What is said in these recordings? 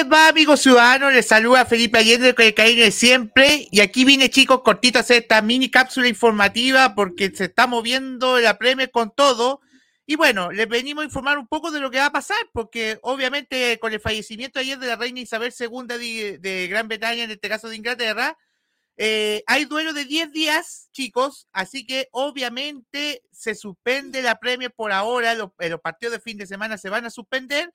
les va, amigos ciudadanos? Les saluda Felipe Allende con el de siempre. Y aquí viene, chicos, cortito a hacer esta mini cápsula informativa porque se está moviendo la Premier con todo. Y bueno, les venimos a informar un poco de lo que va a pasar, porque obviamente con el fallecimiento ayer de la reina Isabel II de, Gran Bretaña, en este caso de Inglaterra, eh, hay duelo de 10 días, chicos, así que obviamente se suspende la Premier por ahora, los partidos de fin de semana se van a suspender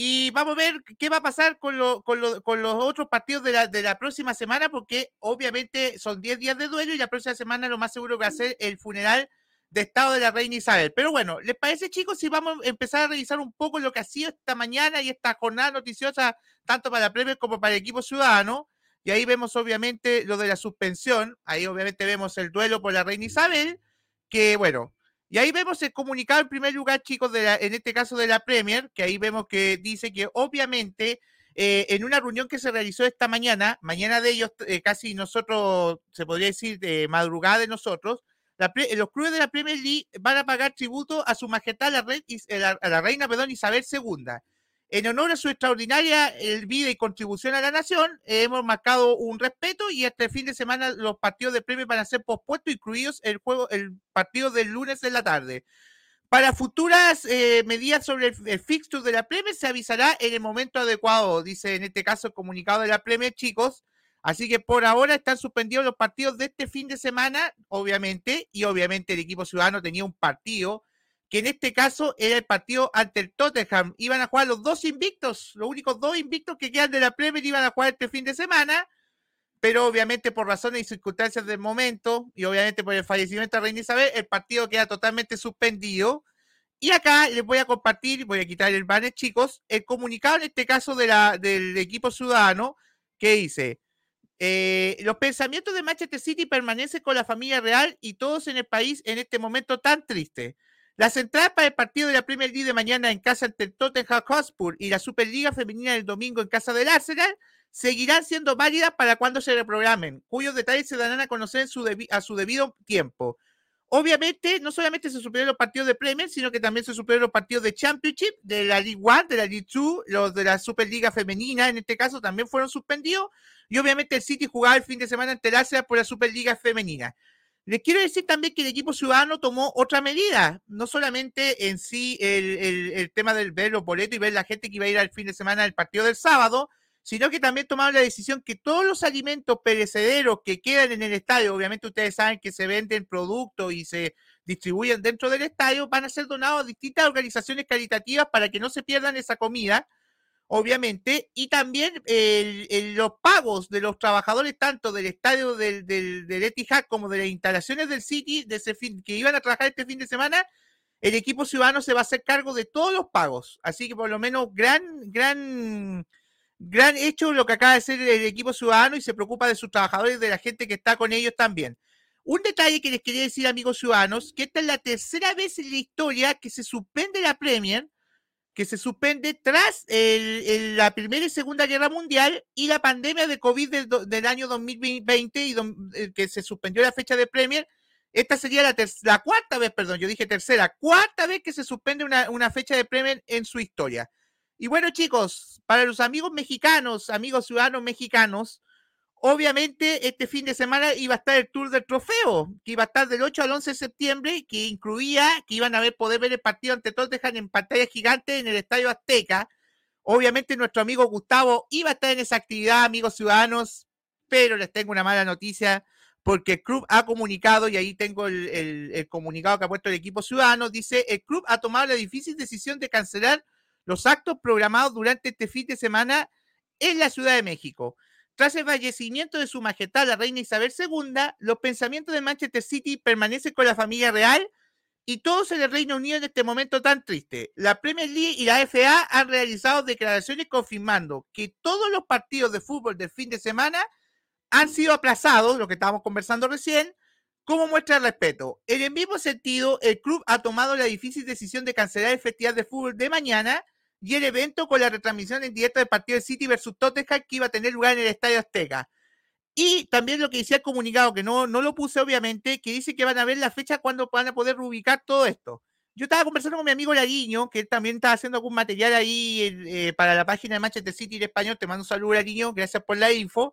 y vamos a ver qué va a pasar con, con, los otros partidos de la, de la, próxima semana, porque obviamente son 10 días de duelo y la próxima semana lo más seguro va a ser el funeral de Estado de la Reina Isabel. Pero bueno, ¿les parece, chicos, si vamos a empezar a revisar un poco lo que ha sido esta mañana y esta jornada noticiosa, tanto para la Premier como para el equipo ciudadano? Y ahí vemos, obviamente, lo de la suspensión. Ahí, obviamente, vemos el duelo por la Reina Isabel, que, bueno, y ahí vemos el comunicado en primer lugar, chicos, de en este caso de la Premier, que ahí vemos que dice que obviamente eh, en una reunión que se realizó esta mañana, mañana de ellos, eh, casi nosotros, se podría decir de madrugada de nosotros, los clubes de la Premier League van a pagar tributo a su majestad la, a la reina perdón, Isabel II en honor a su extraordinaria eh, vida y contribución a la nación, hemos marcado un respeto y este fin de semana los partidos de premio van a ser pospuestos, incluidos el juego, el partido del lunes en la tarde. Para futuras eh, medidas sobre el, fixture de la Premier se avisará en el momento adecuado, dice en este caso el comunicado de la Premier, chicos. Así que por ahora están suspendidos los partidos de este fin de semana, obviamente, y obviamente el equipo ciudadano tenía un partido que en este caso era el partido ante el Tottenham. Iban a jugar los dos invictos, los únicos dos invictos que quedan de la Premier iban a jugar este fin de semana, pero obviamente por razones y circunstancias del momento y obviamente por el fallecimiento de Reina Isabel, el partido queda totalmente suspendido. Y acá les voy a compartir, voy a quitar el banner, chicos, el comunicado en este caso del equipo ciudadano que dice, eh, los pensamientos de Manchester City permanecen con la familia real y todos en el país en este momento tan triste. Las entradas para el partido de la Premier League de mañana en casa ante el Tottenham Hotspur y la Superliga Femenina del domingo en casa del Arsenal seguirán siendo válidas para cuando se reprogramen, cuyos detalles se darán a conocer a su debido tiempo. Obviamente, no solamente se supieron los partidos de Premier, sino que también se supieron los partidos de Championship, de la League One, de la League Two, los de la Superliga Femenina, en este caso, también fueron suspendidos. Y obviamente el City jugaba el fin de semana ante el Arsenal por la Superliga Femenina. Les quiero decir también que el equipo ciudadano tomó otra medida, no solamente en sí el, tema del ver los boletos y ver la gente que iba a ir al fin de semana del partido del sábado, sino que también tomaron la decisión que todos los alimentos perecederos que quedan en el estadio, obviamente ustedes saben que se venden productos y se distribuyen dentro del estadio, van a ser donados a distintas organizaciones caritativas para que no se pierdan esa comida obviamente, y también los pagos de los trabajadores, tanto del estadio del, del, como de las instalaciones del City, de ese fin, que iban a trabajar este fin de semana, el equipo ciudadano se va a hacer cargo de todos los pagos. Así que por lo menos gran, gran, gran hecho lo que acaba de hacer el equipo ciudadano y se preocupa de sus trabajadores y de la gente que está con ellos también. Un detalle que les quería decir, amigos ciudadanos, que esta es la tercera vez en la historia que se suspende la Premier que se suspende tras la Primera y Segunda Guerra Mundial y la pandemia de COVID del, año 2020 y eh, que se suspendió la fecha de Premier. Esta sería la, la cuarta vez, perdón, yo dije tercera, cuarta vez que se suspende una, una fecha de Premier en su historia. Y bueno, chicos, para los amigos mexicanos, amigos ciudadanos mexicanos, Obviamente, este fin de semana iba a estar el Tour del Trofeo, que iba a estar del 8 al 11 de septiembre, que incluía que iban a poder ver el partido ante Tottenham en pantalla gigante en el Estadio Azteca. Obviamente, nuestro amigo Gustavo iba a estar en esa actividad, amigos ciudadanos, pero les tengo una mala noticia porque el club ha comunicado, y ahí tengo el, el comunicado que ha puesto el equipo ciudadano, dice, el club ha tomado la difícil decisión de cancelar los actos programados durante este fin de semana en la Ciudad de México. Tras el fallecimiento de su majestad, la reina Isabel II, los pensamientos de Manchester City permanecen con la familia real y todos en el Reino Unido en este momento tan triste. La Premier League y la FA han realizado declaraciones confirmando que todos los partidos de fútbol del fin de semana han sido aplazados, lo que estábamos conversando recién, como muestra de respeto. En el mismo sentido, el club ha tomado la difícil decisión de cancelar el Festival de Fútbol de mañana y el evento con la retransmisión en directo del partido de City versus Tottenham que iba a tener lugar en el Estadio Azteca. Y también lo que decía el comunicado, que no, no lo puse obviamente, que dice que van a ver la fecha cuando van a poder ubicar todo esto. yo estaba conversando con mi amigo Lariño, que él también estaba haciendo algún material ahí eh, para la página de Manchester City en español. Te mando un saludo, Lariño, gracias por la info.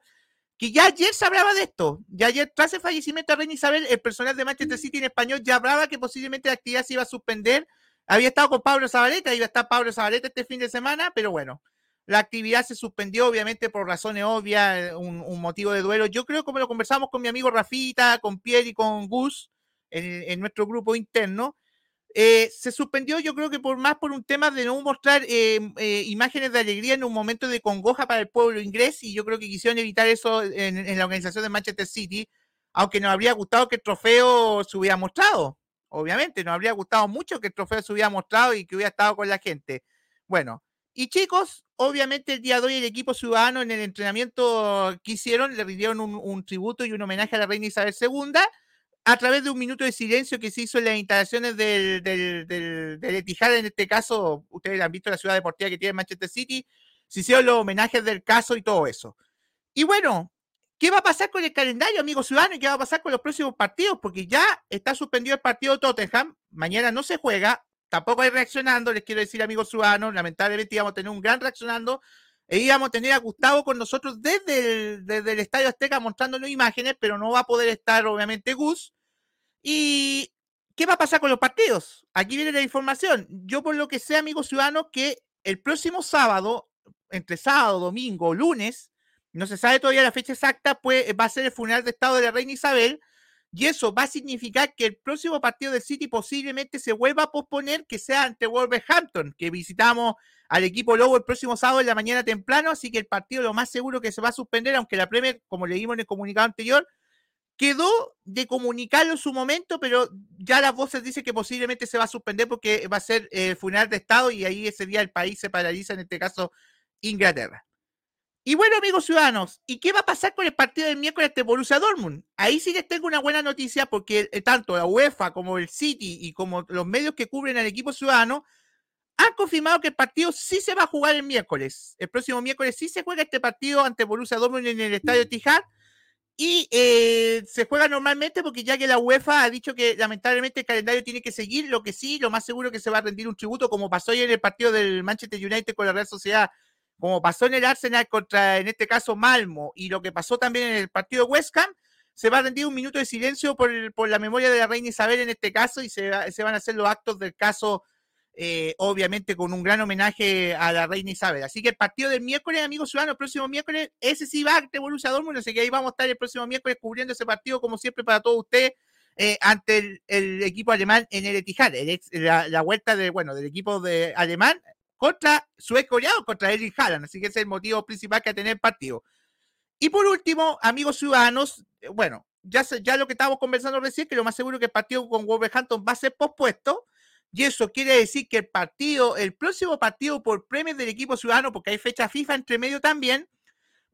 Que ya ayer se hablaba de esto. Ya ayer, tras el fallecimiento de Reina Isabel, el personal de Manchester City en español ya hablaba que posiblemente la actividad se iba a suspender. Había estado con Pablo Zabaleta, iba a estar Pablo Zabaleta este fin de semana, pero bueno, la actividad se suspendió, obviamente, por razones obvias, un, motivo de duelo. Yo creo, como lo conversamos con mi amigo Rafita, con Pierre y con Gus en, en nuestro grupo interno, eh, se suspendió, yo creo que por más por un tema de no mostrar eh, eh, imágenes de alegría en un momento de congoja para el pueblo inglés, y yo creo que quisieron evitar eso en, la organización de Manchester City, aunque nos habría gustado que el trofeo se hubiera mostrado, obviamente, nos habría gustado mucho que el trofeo se hubiera mostrado y que hubiera estado con la gente. Bueno, y chicos, obviamente el día de hoy el equipo ciudadano en el entrenamiento que hicieron le rindieron un, tributo y un homenaje a la reina Isabel II a través de un minuto de silencio que se hizo en las instalaciones del, del, del, Etihad, en este caso, ustedes han visto la ciudad deportiva que tiene Manchester City, se hicieron los homenajes del caso y todo eso. Y bueno, ¿qué va a pasar con el calendario, amigos ciudadanos? ¿Y qué va a pasar con los próximos partidos? Porque ya está suspendido el partido de Tottenham, mañana no se juega, tampoco hay reaccionando, les quiero decir, amigos ciudadanos, lamentablemente íbamos a tener un gran reaccionando, e íbamos a tener a Gustavo con nosotros desde el, desde el Estadio Azteca mostrándonos imágenes, pero no va a poder estar, obviamente, Gus. ¿Y qué va a pasar con los partidos? Aquí viene la información. Yo por lo que sé, amigos ciudadanos, que el próximo sábado, entre sábado, domingo, lunes, no se sabe todavía la fecha exacta, pues va a ser el funeral de Estado de la Reina Isabel. Y eso va a significar que el próximo partido del City posiblemente se vuelva a posponer, que sea ante Wolverhampton, que visitamos al equipo Lobo el próximo sábado en la mañana temprano. Así que el partido lo más seguro que se va a suspender, aunque la Premier, como leímos en el comunicado anterior, Quedó de comunicarlo en su momento, pero ya las voces dicen que posiblemente se va a suspender porque va a ser el funeral de Estado y ahí ese día el país se paraliza, en este caso Inglaterra. Y bueno, amigos ciudadanos, ¿y qué va a pasar con el partido del miércoles de Borussia Dortmund? Ahí sí les tengo una buena noticia porque eh, tanto la UEFA como el City y como los medios que cubren al equipo ciudadano han confirmado que el partido sí se va a jugar el miércoles. El próximo miércoles sí se juega este partido ante Borussia Dortmund en el estadio Tijad y eh, se juega normalmente porque ya que la UEFA ha dicho que lamentablemente el calendario tiene que seguir, lo que sí, lo más seguro que se va a rendir un tributo, como pasó ayer en el partido del Manchester United con la Real Sociedad, como pasó en el Arsenal contra, en este caso, Malmo, y lo que pasó también en el partido de West se va a rendir un minuto de silencio por, por la memoria de la reina Isabel en este caso, y se, se van a hacer los actos del caso eh, obviamente con un gran homenaje a la reina Isabel. Así que el partido del miércoles, amigos ciudadanos, el próximo miércoles, ese sí va ante Borussia Dortmund, así que ahí vamos a estar el próximo miércoles cubriendo ese partido, como siempre, para todos ustedes, eh, ante el, equipo alemán en el Etihad, la, vuelta de, bueno, del equipo de alemán contra su coreano, contra Erling Haaland, así que ese es el motivo principal que tener el partido. Y por último, amigos ciudadanos, eh, bueno, ya, ya lo que estábamos conversando recién, que lo más seguro que el partido con Wolverhampton va a ser pospuesto, y eso quiere decir que el partido, el próximo partido por premios del equipo ciudadano, porque hay fecha FIFA entre medio también,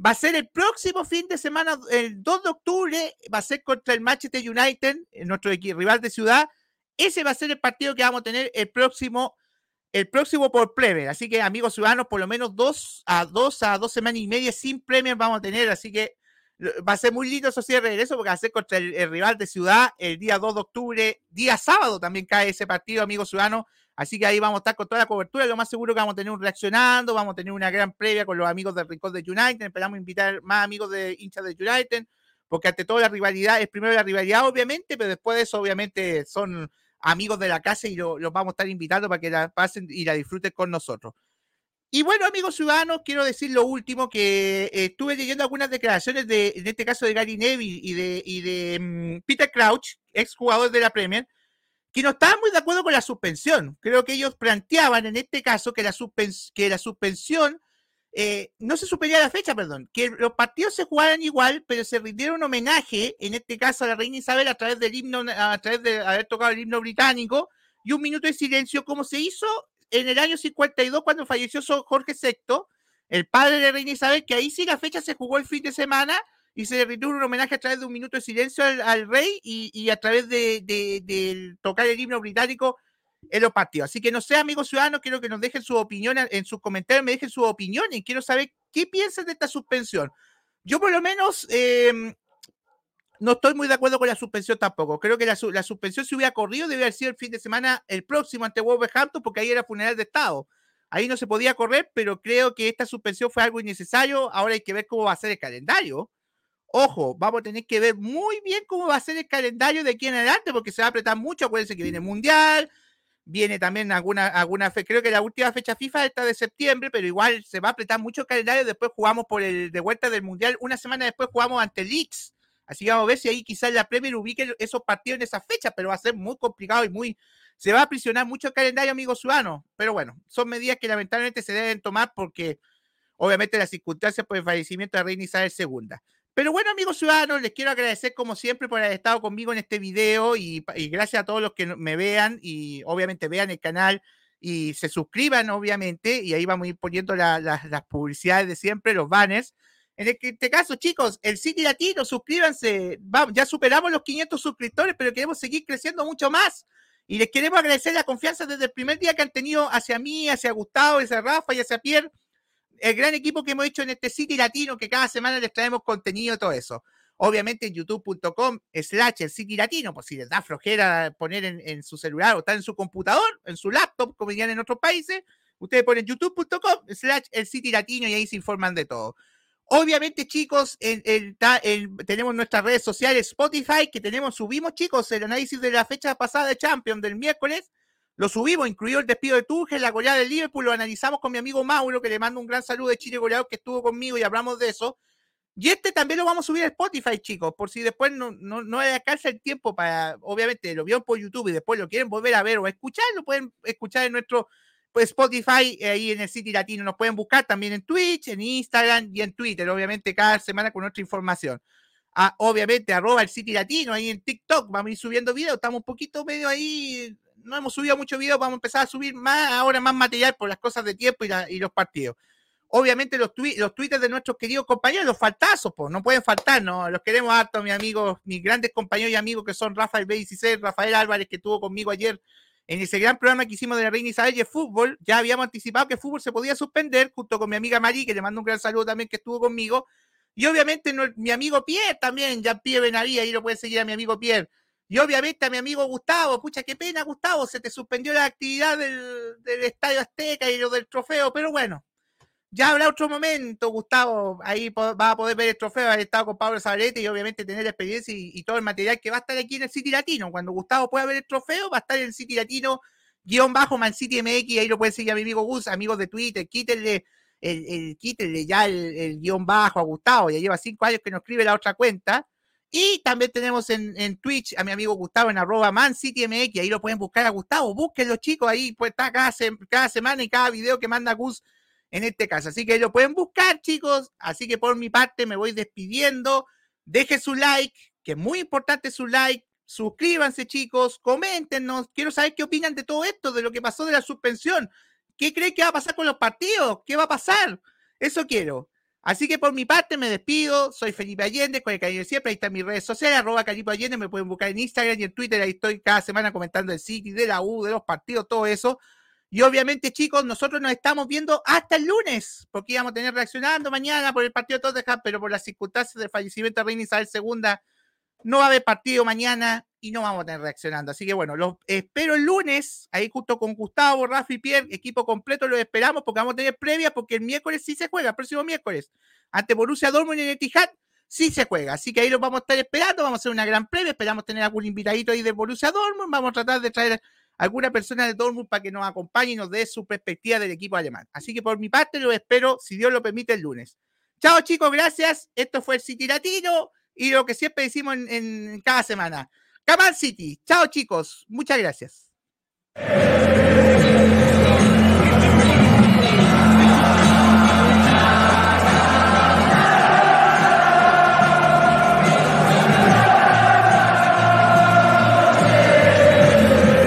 va a ser el próximo fin de semana, el 2 de octubre, va a ser contra el Manchester United, nuestro rival de ciudad. Ese va a ser el partido que vamos a tener el próximo, el próximo por Premier. Así que, amigos ciudadanos, por lo menos dos a dos a dos semanas y media sin Premier vamos a tener. Así que va a ser muy lindo eso sí de regreso porque va a ser contra el, rival de Ciudad el día 2 de octubre, día sábado también cae ese partido, amigos ciudadanos. Así que ahí vamos a estar con toda la cobertura. Lo más seguro que vamos a tener un reaccionando, vamos a tener una gran previa con los amigos del Rincón de United. Esperamos invitar más amigos de hinchas de United, porque ante todo la rivalidad es primero la rivalidad, obviamente, pero después de eso, obviamente, son amigos de la casa y los vamos a estar invitando para que la pasen y la disfruten con nosotros. Y bueno, amigos ciudadanos, quiero decir lo último, que eh, estuve leyendo algunas declaraciones de, en este caso de Gary Neville y de, y de mm, Peter Crouch, ex jugador de la Premier, que no estaban muy de acuerdo con la suspensión. Creo que ellos planteaban en este caso que la, que la suspensión eh, no se suspendía la fecha, perdón, que los partidos se jugaran igual, pero se rindieron un homenaje, en este caso a la reina Isabel, a través del himno, a través de haber tocado el himno británico, y un minuto de silencio, como se hizo en el año 52 cuando falleció Jorge VI, el padre de Reina Isabel, que ahí sí la fecha se jugó el fin de semana y se le rindió un homenaje a través de un minuto de silencio al, rey y, a través de, tocar el himno británico en los partidos. Así que no sé, amigos ciudadanos, quiero que nos dejen su opinión en sus comentarios, me dejen su opinión y quiero saber qué piensan de esta suspensión. Yo por lo menos, em, no estoy muy de acuerdo con la suspensión tampoco. Creo que la, suspensión si hubiera corrido debe haber sido el fin de semana el próximo ante Wolverhampton porque ahí era funeral de Estado. Ahí no se podía correr, pero creo que esta suspensión fue algo innecesario. Ahora hay que ver cómo va a ser el calendario. Ojo, vamos a tener que ver muy bien cómo va a ser el calendario de aquí en adelante porque se va a apretar mucho. Acuérdense que viene el Mundial, viene también alguna, alguna fe, creo que la última fecha FIFA está de septiembre, pero igual se va a apretar mucho el calendario. Después jugamos por el de vuelta del Mundial. Una semana después jugamos ante Leeds Así que vamos a ver si ahí quizás la Premier ubique esos partidos en esa fecha, pero va a ser muy complicado y muy. Se va a aprisionar mucho el calendario, amigos ciudadanos. Pero bueno, son medidas que lamentablemente se deben tomar porque, obviamente, las circunstancias por el fallecimiento de Reina Isabel II. Pero bueno, amigos ciudadanos, les quiero agradecer como siempre por haber estado conmigo en este video y, gracias a todos los que me vean y obviamente vean el canal y se suscriban, obviamente, y ahí vamos a ir poniendo las publicidades de siempre, los banners. En este caso, chicos, el City Latino, suscríbanse. Vamos, ya superamos los 500 suscriptores, pero queremos seguir creciendo mucho más. Y les queremos agradecer la confianza desde el primer día que han tenido hacia mí, hacia Gustavo, hacia Rafa y hacia Pierre. El gran equipo que hemos hecho en este City Latino, que cada semana les traemos contenido y todo eso. Obviamente en youtube.com slash el City Latino, pues si les da flojera poner en, su celular o estar en su computador, en su laptop, como dirían en otros países, ustedes ponen youtube.com slash el City Latino y ahí se informan de todo. Obviamente, chicos, tenemos nuestras redes sociales, Spotify, que tenemos, subimos, chicos, el análisis de la fecha pasada de Champions del miércoles, lo subimos, incluido el despido de Tuchel, la goleada del Liverpool, lo analizamos con mi amigo Mauro, que le mando un gran saludo de Chile goleado que estuvo conmigo y hablamos de eso. Y este también lo vamos a subir a Spotify, chicos, por si después no, no, no alcanza el tiempo para, obviamente, lo vieron por YouTube y después lo quieren volver a ver o escuchar, lo pueden escuchar en nuestro pues Spotify, eh, ahí en el City Latino nos pueden buscar también en Twitch, en Instagram y en Twitter, obviamente cada semana con nuestra información. Ah, obviamente, arroba el City Latino, ahí en TikTok, vamos a ir subiendo videos, estamos un poquito medio ahí, no hemos subido mucho video, vamos a empezar a subir más, ahora más material por las cosas de tiempo y, los partidos. Obviamente los, los tweets de nuestros queridos compañeros, los faltazos, pues, no pueden faltar, ¿no? Los queremos harto, mis amigos, mis grandes compañeros y amigos que son Rafael B16, Rafael Álvarez, que estuvo conmigo ayer en ese gran programa que hicimos de la Reina Isabel de fútbol, ya habíamos anticipado que fútbol se podía suspender, junto con mi amiga Mari, que le mando un gran saludo también, que estuvo conmigo. Y obviamente mi amigo Pierre también, ya Pierre Benaví, ahí lo puede seguir a mi amigo Pierre. Y obviamente a mi amigo Gustavo, pucha, qué pena, Gustavo, se te suspendió la actividad del, Estadio Azteca y lo del trofeo, pero bueno, ya habrá otro momento, Gustavo. Ahí va a poder ver el trofeo, haber estado con Pablo Zabalete y obviamente tener experiencia y, todo el material que va a estar aquí en el City Latino. Cuando Gustavo pueda ver el trofeo, va a estar en el City Latino, guion bajo Man City MX. Ahí lo pueden seguir a mi amigo Gus, amigos de Twitter. Quítenle, el, quítenle ya el, guion bajo a Gustavo. Ya lleva cinco años que nos escribe la otra cuenta. Y también tenemos en, Twitch a mi amigo Gustavo en arroba Man City MX. Ahí lo pueden buscar a Gustavo. Búsquenlo, chicos. Ahí pues está cada, cada semana y cada video que manda Gus en este caso. Así que lo pueden buscar, chicos. Así que por mi parte me voy despidiendo. Deje su like, que es muy importante su like. Suscríbanse, chicos. Coméntenos. Quiero saber qué opinan de todo esto, de lo que pasó de la suspensión. ¿Qué creen que va a pasar con los partidos? ¿Qué va a pasar? Eso quiero. Así que por mi parte me despido. Soy Felipe Allende, con el cariño de siempre. Ahí están mis redes sociales, arroba Calipo Allende. Me pueden buscar en Instagram y en Twitter. Ahí estoy cada semana comentando el City, de la U, de los partidos, todo eso. Y obviamente, chicos, nosotros nos estamos viendo hasta el lunes, porque íbamos a tener reaccionando mañana por el partido de Tottenham, pero por las circunstancias del fallecimiento de Reina Isabel II, no va a haber partido mañana y no vamos a tener reaccionando. Así que bueno, los espero el lunes, ahí junto con Gustavo, Rafa y Pierre, equipo completo, los esperamos porque vamos a tener previa, porque el miércoles sí se juega, el próximo miércoles, ante Borussia Dortmund en el Etihad, sí se juega. Así que ahí los vamos a estar esperando, vamos a hacer una gran previa, esperamos tener algún invitadito ahí de Borussia Dortmund, vamos a tratar de traer alguna persona de Dortmund para que nos acompañe y nos dé su perspectiva del equipo alemán. Así que por mi parte lo espero, si Dios lo permite, el lunes. Chao chicos, gracias. Esto fue el City Latino y lo que siempre decimos en, cada semana. Camal City. Chao chicos, muchas gracias.